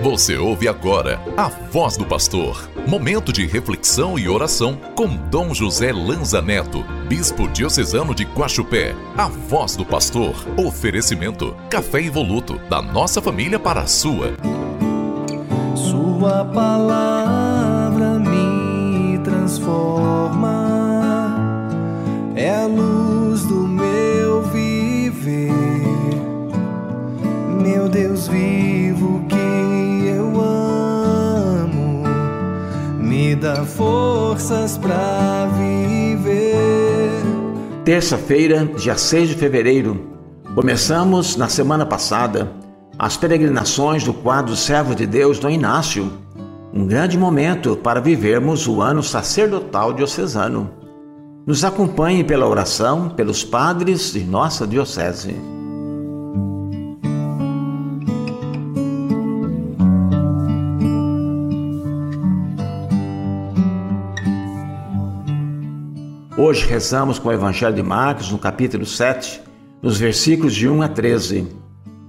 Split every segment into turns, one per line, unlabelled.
Você ouve agora a voz do pastor. Momento de reflexão e oração com Dom José Lanza Neto, bispo diocesano de Guaxupé. A voz do pastor. Oferecimento: café evoluto da nossa família para a sua.
Sua palavra me transforma. É a luz do meu viver. Meu Deus vivo que dá forças para viver.
Terça-feira, dia 6 de fevereiro, começamos na semana passada as peregrinações do quadro Servo de Deus do Inácio, um grande momento para vivermos o ano sacerdotal diocesano. Nos acompanhe pela oração pelos padres de nossa diocese. Hoje rezamos com o Evangelho de Marcos, no capítulo 7, nos versículos de 1 a 13.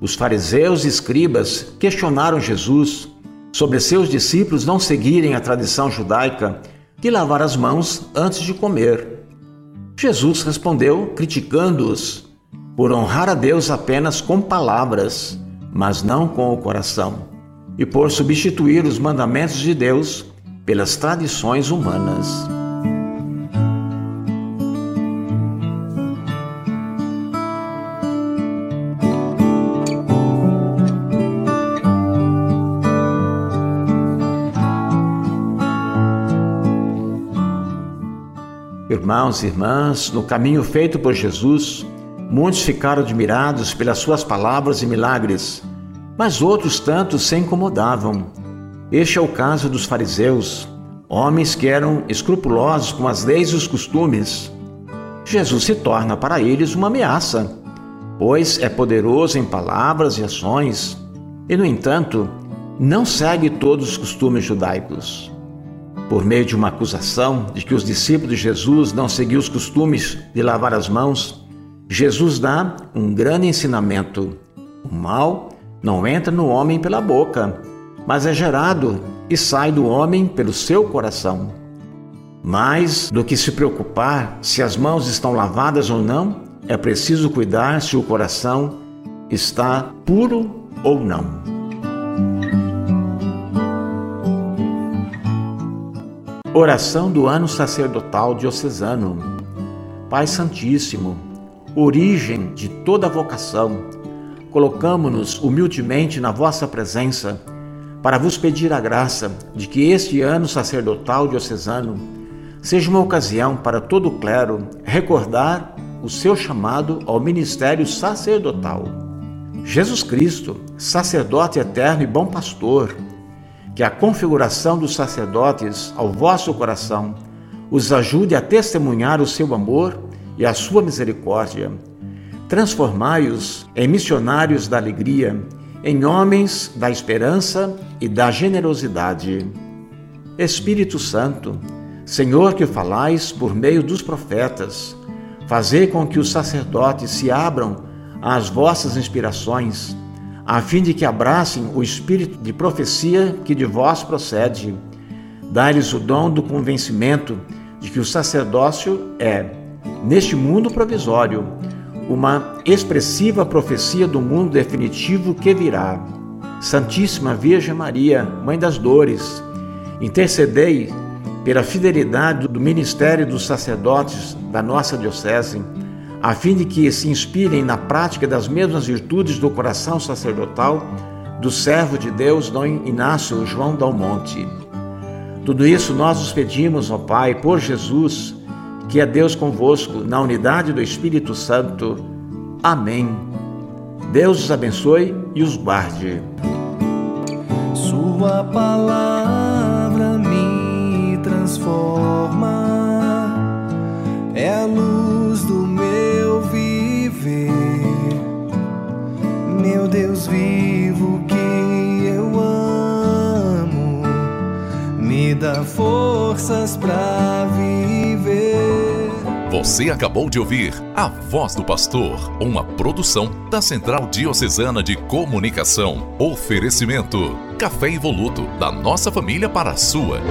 Os fariseus e escribas questionaram Jesus sobre seus discípulos não seguirem a tradição judaica de lavar as mãos antes de comer. Jesus respondeu, criticando-os por honrar a Deus apenas com palavras, mas não com o coração, e por substituir os mandamentos de Deus pelas tradições humanas. Irmãos e irmãs, no caminho feito por Jesus, muitos ficaram admirados pelas suas palavras e milagres, mas outros tantos se incomodavam. Este é o caso dos fariseus, homens que eram escrupulosos com as leis e os costumes. Jesus se torna para eles uma ameaça, pois é poderoso em palavras e ações, e, no entanto, não segue todos os costumes judaicos por meio de uma acusação de que os discípulos de Jesus não seguiam os costumes de lavar as mãos, Jesus dá um grande ensinamento. O mal não entra no homem pela boca, mas é gerado e sai do homem pelo seu coração. Mais do que se preocupar se as mãos estão lavadas ou não, é preciso cuidar se o coração está puro ou não. Oração do ano sacerdotal diocesano. Pai Santíssimo, origem de toda vocação, colocamo-nos humildemente na vossa presença para vos pedir a graça de que este ano sacerdotal diocesano seja uma ocasião para todo o clero recordar o seu chamado ao ministério sacerdotal. Jesus Cristo, sacerdote eterno e bom pastor, que a configuração dos sacerdotes ao vosso coração os ajude a testemunhar o seu amor e a sua misericórdia. Transformai-os em missionários da alegria, em homens da esperança e da generosidade. Espírito Santo, Senhor que falais por meio dos profetas, fazei com que os sacerdotes se abram às vossas inspirações a fim de que abracem o espírito de profecia que de vós procede. Dá-lhes o dom do convencimento de que o sacerdócio é, neste mundo provisório, uma expressiva profecia do mundo definitivo que virá. Santíssima Virgem Maria, Mãe das Dores, intercedei pela fidelidade do ministério dos sacerdotes da nossa Diocese a fim de que se inspirem na prática das mesmas virtudes do coração sacerdotal do servo de Deus, Dom Inácio João Dalmonte. Tudo isso nós os pedimos, ó Pai, por Jesus, que é Deus convosco, na unidade do Espírito Santo. Amém. Deus os abençoe e os guarde.
Sua palavra me transforma, é a luz vivo que eu amo, me dá forças para viver.
Você acabou de ouvir A Voz do Pastor, uma produção da Central Diocesana de Comunicação. Oferecimento: Café Evoluto, da nossa família para a sua.